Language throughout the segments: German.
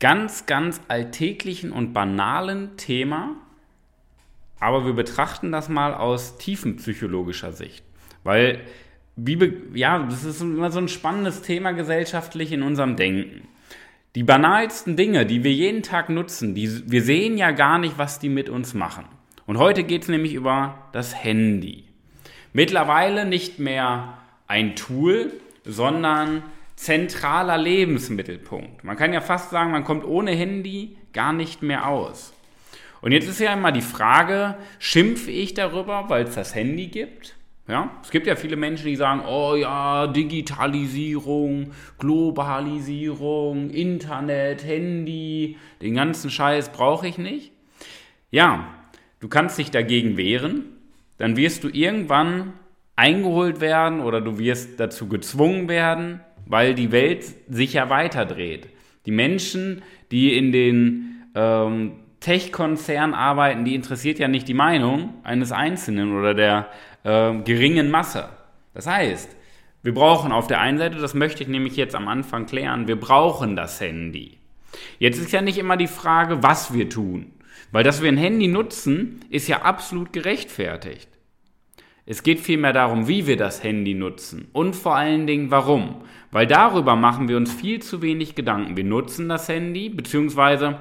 ganz, ganz alltäglichen und banalen Thema, aber wir betrachten das mal aus tiefenpsychologischer Sicht, weil wie, ja, das ist immer so ein spannendes Thema gesellschaftlich in unserem Denken. Die banalsten Dinge, die wir jeden Tag nutzen, die, wir sehen ja gar nicht, was die mit uns machen. Und heute geht es nämlich über das Handy. Mittlerweile nicht mehr ein Tool, sondern zentraler Lebensmittelpunkt. Man kann ja fast sagen, man kommt ohne Handy gar nicht mehr aus. Und jetzt ist ja immer die Frage, schimpfe ich darüber, weil es das Handy gibt? Ja, es gibt ja viele Menschen, die sagen, oh ja, Digitalisierung, Globalisierung, Internet, Handy, den ganzen Scheiß brauche ich nicht. Ja, du kannst dich dagegen wehren, dann wirst du irgendwann eingeholt werden oder du wirst dazu gezwungen werden, weil die Welt sich ja weiterdreht. Die Menschen, die in den ähm, Tech-Konzernen arbeiten, die interessiert ja nicht die Meinung eines Einzelnen oder der äh, geringen Masse. Das heißt, wir brauchen auf der einen Seite, das möchte ich nämlich jetzt am Anfang klären, wir brauchen das Handy. Jetzt ist ja nicht immer die Frage, was wir tun. Weil dass wir ein Handy nutzen, ist ja absolut gerechtfertigt. Es geht vielmehr darum, wie wir das Handy nutzen und vor allen Dingen warum. Weil darüber machen wir uns viel zu wenig Gedanken. Wir nutzen das Handy, beziehungsweise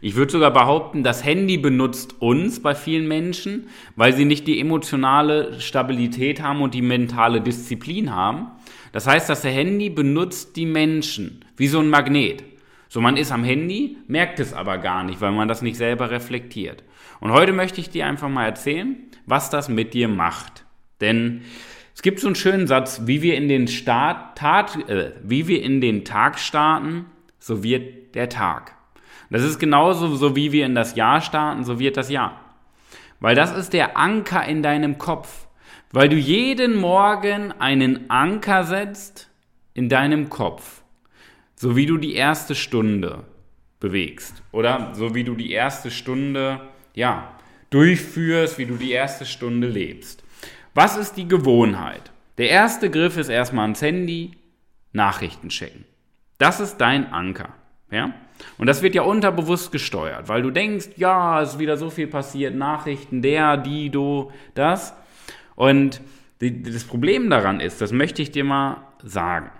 ich würde sogar behaupten, das Handy benutzt uns bei vielen Menschen, weil sie nicht die emotionale Stabilität haben und die mentale Disziplin haben. Das heißt, das Handy benutzt die Menschen wie so ein Magnet. So, man ist am Handy, merkt es aber gar nicht, weil man das nicht selber reflektiert. Und heute möchte ich dir einfach mal erzählen, was das mit dir macht. Denn es gibt so einen schönen Satz, wie wir in den, Start, Tat, äh, wie wir in den Tag starten, so wird der Tag. Das ist genauso, so wie wir in das Jahr starten, so wird das Jahr. Weil das ist der Anker in deinem Kopf. Weil du jeden Morgen einen Anker setzt in deinem Kopf. So wie du die erste Stunde bewegst. Oder so wie du die erste Stunde, ja, durchführst, wie du die erste Stunde lebst. Was ist die Gewohnheit? Der erste Griff ist erstmal ans Handy, Nachrichten checken. Das ist dein Anker. Ja? Und das wird ja unterbewusst gesteuert, weil du denkst, ja, es ist wieder so viel passiert, Nachrichten, der, die, du, das. Und das Problem daran ist, das möchte ich dir mal sagen.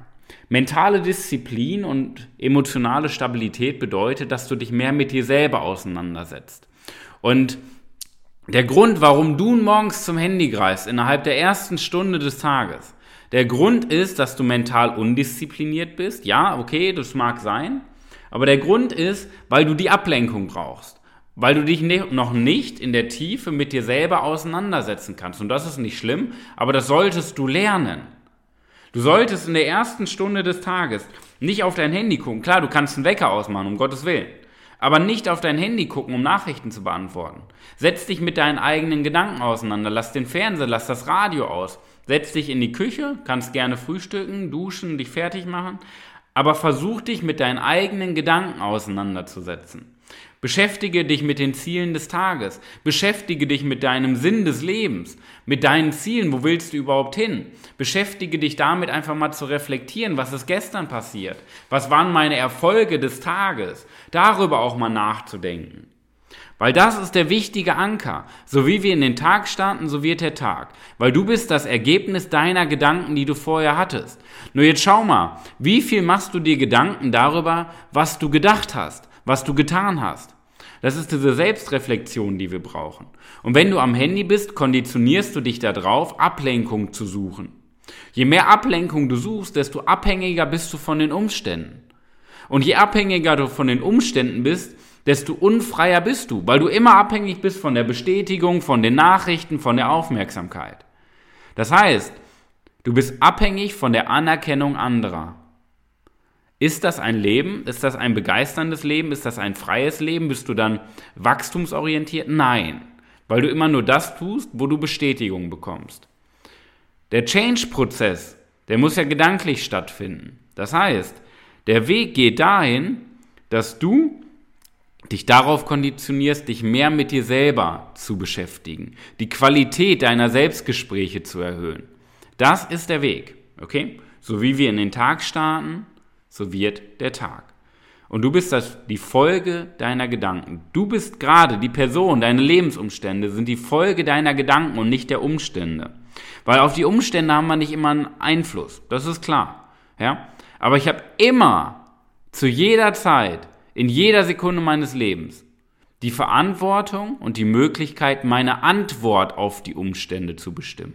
Mentale Disziplin und emotionale Stabilität bedeutet, dass du dich mehr mit dir selber auseinandersetzt. Und der Grund, warum du morgens zum Handy greifst, innerhalb der ersten Stunde des Tages, der Grund ist, dass du mental undiszipliniert bist. Ja, okay, das mag sein. Aber der Grund ist, weil du die Ablenkung brauchst. Weil du dich noch nicht in der Tiefe mit dir selber auseinandersetzen kannst. Und das ist nicht schlimm, aber das solltest du lernen. Du solltest in der ersten Stunde des Tages nicht auf dein Handy gucken. Klar, du kannst einen Wecker ausmachen, um Gottes Willen. Aber nicht auf dein Handy gucken, um Nachrichten zu beantworten. Setz dich mit deinen eigenen Gedanken auseinander. Lass den Fernseher, lass das Radio aus. Setz dich in die Küche, kannst gerne frühstücken, duschen, dich fertig machen. Aber versuch dich mit deinen eigenen Gedanken auseinanderzusetzen. Beschäftige dich mit den Zielen des Tages. Beschäftige dich mit deinem Sinn des Lebens, mit deinen Zielen. Wo willst du überhaupt hin? Beschäftige dich damit einfach mal zu reflektieren, was ist gestern passiert? Was waren meine Erfolge des Tages? Darüber auch mal nachzudenken. Weil das ist der wichtige Anker. So wie wir in den Tag starten, so wird der Tag. Weil du bist das Ergebnis deiner Gedanken, die du vorher hattest. Nur jetzt schau mal, wie viel machst du dir Gedanken darüber, was du gedacht hast, was du getan hast? Das ist diese Selbstreflexion, die wir brauchen. Und wenn du am Handy bist, konditionierst du dich darauf, Ablenkung zu suchen. Je mehr Ablenkung du suchst, desto abhängiger bist du von den Umständen. Und je abhängiger du von den Umständen bist, desto unfreier bist du, weil du immer abhängig bist von der Bestätigung, von den Nachrichten, von der Aufmerksamkeit. Das heißt, du bist abhängig von der Anerkennung anderer. Ist das ein Leben? Ist das ein begeisterndes Leben? Ist das ein freies Leben? Bist du dann wachstumsorientiert? Nein, weil du immer nur das tust, wo du Bestätigung bekommst. Der Change-Prozess, der muss ja gedanklich stattfinden. Das heißt, der Weg geht dahin, dass du dich darauf konditionierst, dich mehr mit dir selber zu beschäftigen, die Qualität deiner Selbstgespräche zu erhöhen. Das ist der Weg, okay? So wie wir in den Tag starten, so wird der Tag. Und du bist das, die Folge deiner Gedanken. Du bist gerade die Person, deine Lebensumstände sind die Folge deiner Gedanken und nicht der Umstände. Weil auf die Umstände haben wir nicht immer einen Einfluss. Das ist klar. Ja? Aber ich habe immer, zu jeder Zeit, in jeder Sekunde meines Lebens, die Verantwortung und die Möglichkeit, meine Antwort auf die Umstände zu bestimmen.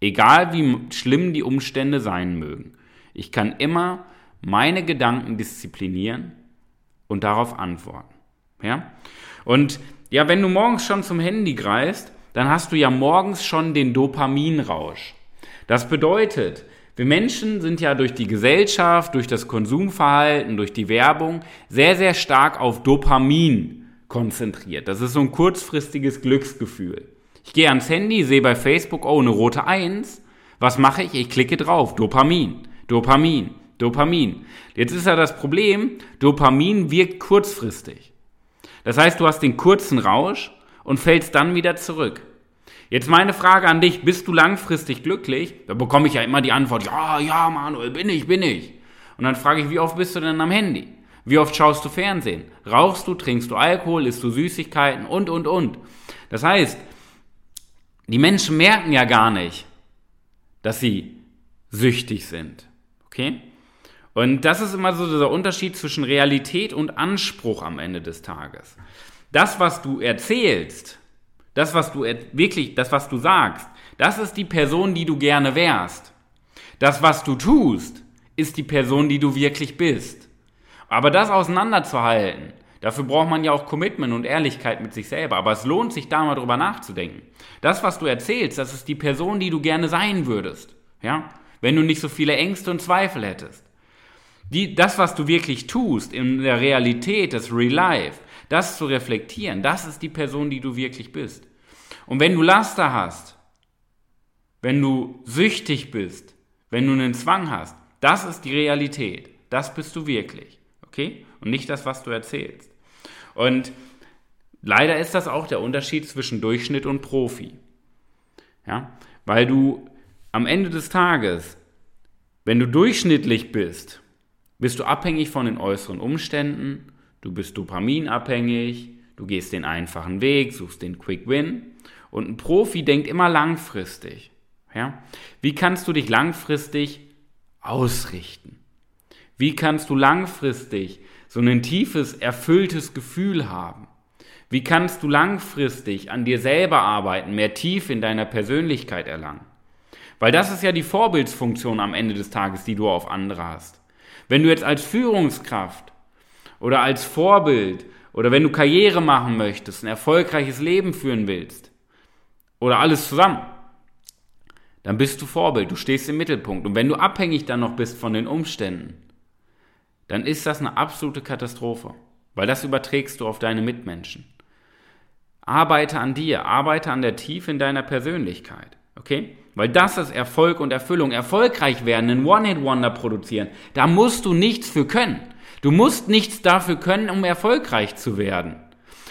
Egal wie schlimm die Umstände sein mögen. Ich kann immer meine Gedanken disziplinieren und darauf antworten. Ja? Und ja, wenn du morgens schon zum Handy greifst, dann hast du ja morgens schon den Dopaminrausch. Das bedeutet, wir Menschen sind ja durch die Gesellschaft, durch das Konsumverhalten, durch die Werbung sehr, sehr stark auf Dopamin konzentriert. Das ist so ein kurzfristiges Glücksgefühl. Ich gehe ans Handy, sehe bei Facebook, oh, eine rote Eins. Was mache ich? Ich klicke drauf. Dopamin, Dopamin, Dopamin. Jetzt ist ja das Problem, Dopamin wirkt kurzfristig. Das heißt, du hast den kurzen Rausch und fällst dann wieder zurück. Jetzt meine Frage an dich, bist du langfristig glücklich? Da bekomme ich ja immer die Antwort, ja, ja, Manuel, bin ich, bin ich. Und dann frage ich, wie oft bist du denn am Handy? Wie oft schaust du Fernsehen? Rauchst du, trinkst du Alkohol, isst du Süßigkeiten und, und, und. Das heißt, die Menschen merken ja gar nicht, dass sie süchtig sind. Okay? Und das ist immer so dieser Unterschied zwischen Realität und Anspruch am Ende des Tages. Das, was du erzählst, das, was du wirklich, das, was du sagst, das ist die Person, die du gerne wärst. Das, was du tust, ist die Person, die du wirklich bist. Aber das auseinanderzuhalten, dafür braucht man ja auch Commitment und Ehrlichkeit mit sich selber. Aber es lohnt sich, da mal drüber nachzudenken. Das, was du erzählst, das ist die Person, die du gerne sein würdest. Ja? Wenn du nicht so viele Ängste und Zweifel hättest. Die, das, was du wirklich tust in der Realität, das Real Life, das zu reflektieren, das ist die Person, die du wirklich bist. Und wenn du Laster hast, wenn du süchtig bist, wenn du einen Zwang hast, das ist die Realität. Das bist du wirklich. Okay? Und nicht das, was du erzählst. Und leider ist das auch der Unterschied zwischen Durchschnitt und Profi. Ja? Weil du am Ende des Tages, wenn du durchschnittlich bist, bist du abhängig von den äußeren Umständen, du bist dopaminabhängig, du gehst den einfachen Weg, suchst den Quick Win. Und ein Profi denkt immer langfristig. Ja? Wie kannst du dich langfristig ausrichten? Wie kannst du langfristig so ein tiefes, erfülltes Gefühl haben? Wie kannst du langfristig an dir selber arbeiten, mehr tief in deiner Persönlichkeit erlangen? Weil das ist ja die Vorbildsfunktion am Ende des Tages, die du auf andere hast. Wenn du jetzt als Führungskraft oder als Vorbild oder wenn du Karriere machen möchtest, ein erfolgreiches Leben führen willst oder alles zusammen, dann bist du Vorbild, du stehst im Mittelpunkt. Und wenn du abhängig dann noch bist von den Umständen, dann ist das eine absolute Katastrophe, weil das überträgst du auf deine Mitmenschen. Arbeite an dir, arbeite an der Tiefe in deiner Persönlichkeit, okay? Weil das ist Erfolg und Erfüllung. Erfolgreich werden, einen One-Hit-Wonder produzieren. Da musst du nichts für können. Du musst nichts dafür können, um erfolgreich zu werden.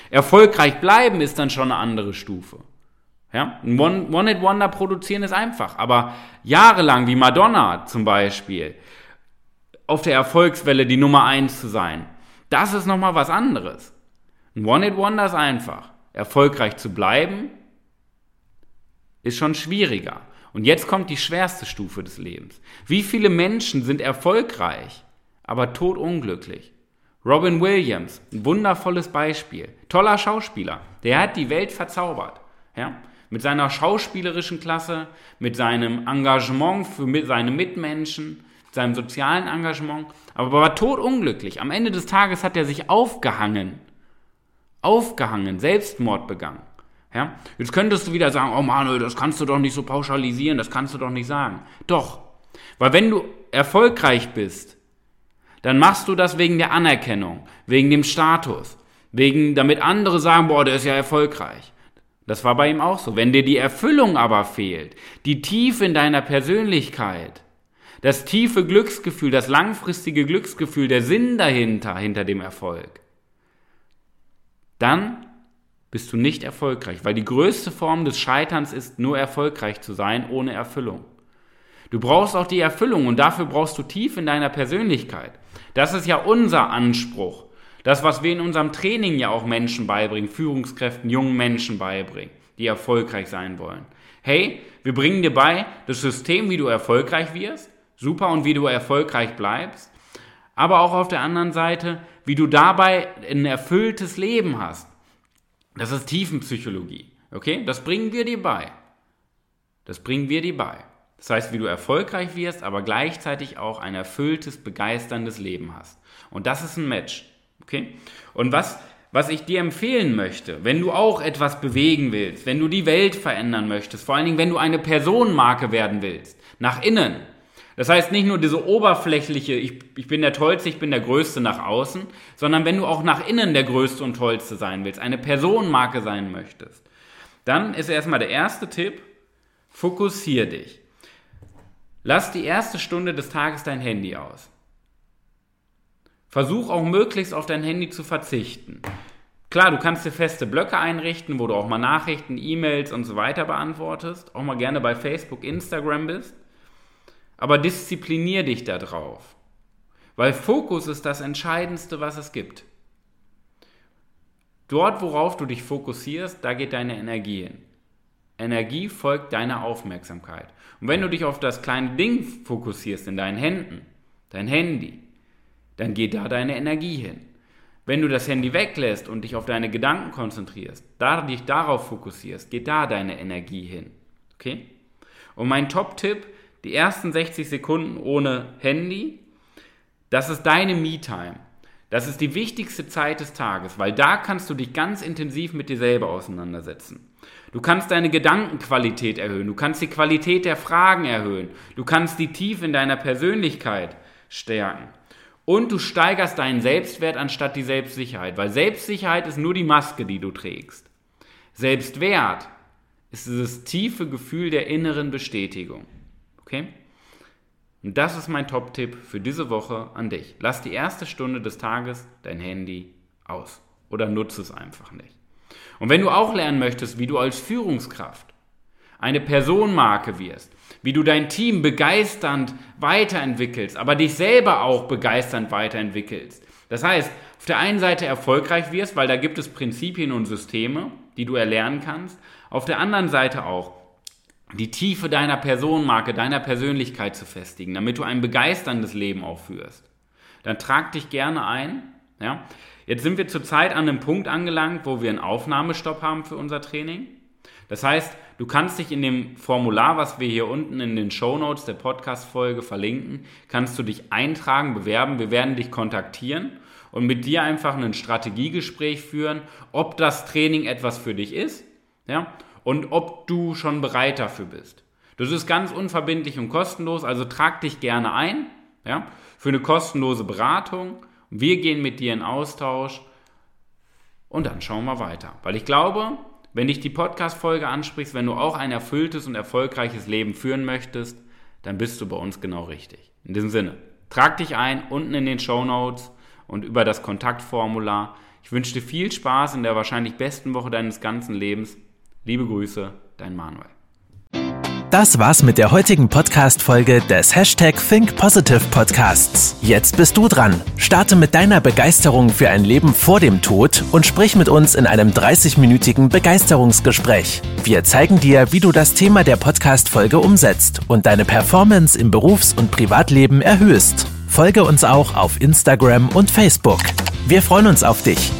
Erfolgreich bleiben ist dann schon eine andere Stufe. Ja? Ein One-Hit-Wonder produzieren ist einfach. Aber jahrelang, wie Madonna zum Beispiel, auf der Erfolgswelle die Nummer eins zu sein, das ist nochmal was anderes. Ein One-Hit-Wonder ist einfach. Erfolgreich zu bleiben, ist schon schwieriger. Und jetzt kommt die schwerste Stufe des Lebens. Wie viele Menschen sind erfolgreich, aber todunglücklich? Robin Williams, ein wundervolles Beispiel. Toller Schauspieler. Der hat die Welt verzaubert. Ja? Mit seiner schauspielerischen Klasse, mit seinem Engagement für seine Mitmenschen, seinem sozialen Engagement, aber war todunglücklich. Am Ende des Tages hat er sich aufgehangen. Aufgehangen, Selbstmord begangen. Ja? Jetzt könntest du wieder sagen, oh Manuel, das kannst du doch nicht so pauschalisieren, das kannst du doch nicht sagen. Doch, weil wenn du erfolgreich bist, dann machst du das wegen der Anerkennung, wegen dem Status, wegen, damit andere sagen, boah, der ist ja erfolgreich. Das war bei ihm auch so. Wenn dir die Erfüllung aber fehlt, die Tiefe in deiner Persönlichkeit, das tiefe Glücksgefühl, das langfristige Glücksgefühl, der Sinn dahinter, hinter dem Erfolg, dann bist du nicht erfolgreich, weil die größte Form des Scheiterns ist, nur erfolgreich zu sein ohne Erfüllung. Du brauchst auch die Erfüllung und dafür brauchst du tief in deiner Persönlichkeit. Das ist ja unser Anspruch. Das, was wir in unserem Training ja auch Menschen beibringen, Führungskräften, jungen Menschen beibringen, die erfolgreich sein wollen. Hey, wir bringen dir bei, das System, wie du erfolgreich wirst, super und wie du erfolgreich bleibst, aber auch auf der anderen Seite, wie du dabei ein erfülltes Leben hast. Das ist Tiefenpsychologie. Okay? Das bringen wir dir bei. Das bringen wir dir bei. Das heißt, wie du erfolgreich wirst, aber gleichzeitig auch ein erfülltes, begeisterndes Leben hast. Und das ist ein Match. Okay? Und was, was ich dir empfehlen möchte, wenn du auch etwas bewegen willst, wenn du die Welt verändern möchtest, vor allen Dingen, wenn du eine Personenmarke werden willst, nach innen. Das heißt nicht nur diese oberflächliche, ich, ich bin der Tollste, ich bin der Größte nach außen, sondern wenn du auch nach innen der Größte und Tollste sein willst, eine Personenmarke sein möchtest, dann ist erstmal der erste Tipp, fokussier dich. Lass die erste Stunde des Tages dein Handy aus. Versuch auch möglichst auf dein Handy zu verzichten. Klar, du kannst dir feste Blöcke einrichten, wo du auch mal Nachrichten, E-Mails und so weiter beantwortest, auch mal gerne bei Facebook, Instagram bist. Aber disziplinier dich da drauf. Weil Fokus ist das Entscheidendste, was es gibt. Dort, worauf du dich fokussierst, da geht deine Energie hin. Energie folgt deiner Aufmerksamkeit. Und wenn du dich auf das kleine Ding fokussierst in deinen Händen, dein Handy, dann geht da deine Energie hin. Wenn du das Handy weglässt und dich auf deine Gedanken konzentrierst, da dich darauf fokussierst, geht da deine Energie hin. Okay? Und mein Top-Tipp, die ersten 60 Sekunden ohne Handy, das ist deine Me-Time. Das ist die wichtigste Zeit des Tages, weil da kannst du dich ganz intensiv mit dir selber auseinandersetzen. Du kannst deine Gedankenqualität erhöhen, du kannst die Qualität der Fragen erhöhen, du kannst die Tiefe in deiner Persönlichkeit stärken. Und du steigerst deinen Selbstwert anstatt die Selbstsicherheit, weil Selbstsicherheit ist nur die Maske, die du trägst. Selbstwert ist dieses tiefe Gefühl der inneren Bestätigung. Okay? Und das ist mein Top-Tipp für diese Woche an dich. Lass die erste Stunde des Tages dein Handy aus oder nutze es einfach nicht. Und wenn du auch lernen möchtest, wie du als Führungskraft eine Personenmarke wirst, wie du dein Team begeisternd weiterentwickelst, aber dich selber auch begeisternd weiterentwickelst. Das heißt, auf der einen Seite erfolgreich wirst, weil da gibt es Prinzipien und Systeme, die du erlernen kannst. Auf der anderen Seite auch die Tiefe deiner Personenmarke, deiner Persönlichkeit zu festigen, damit du ein begeisterndes Leben auch führst. Dann trag dich gerne ein. Ja? Jetzt sind wir zurzeit an einem Punkt angelangt, wo wir einen Aufnahmestopp haben für unser Training. Das heißt, du kannst dich in dem Formular, was wir hier unten in den Show Notes der Podcast-Folge verlinken, kannst du dich eintragen, bewerben. Wir werden dich kontaktieren und mit dir einfach ein Strategiegespräch führen, ob das Training etwas für dich ist, ja, und ob du schon bereit dafür bist. Das ist ganz unverbindlich und kostenlos, also trag dich gerne ein, ja, für eine kostenlose Beratung. Wir gehen mit dir in Austausch und dann schauen wir weiter. Weil ich glaube, wenn dich die Podcast-Folge ansprichst, wenn du auch ein erfülltes und erfolgreiches Leben führen möchtest, dann bist du bei uns genau richtig. In diesem Sinne, trag dich ein unten in den Show Notes und über das Kontaktformular. Ich wünsche dir viel Spaß in der wahrscheinlich besten Woche deines ganzen Lebens. Liebe Grüße, dein Manuel. Das war's mit der heutigen Podcast-Folge des Hashtag Think Positive Podcasts. Jetzt bist du dran. Starte mit deiner Begeisterung für ein Leben vor dem Tod und sprich mit uns in einem 30-minütigen Begeisterungsgespräch. Wir zeigen dir, wie du das Thema der Podcast-Folge umsetzt und deine Performance im Berufs- und Privatleben erhöhst. Folge uns auch auf Instagram und Facebook. Wir freuen uns auf dich.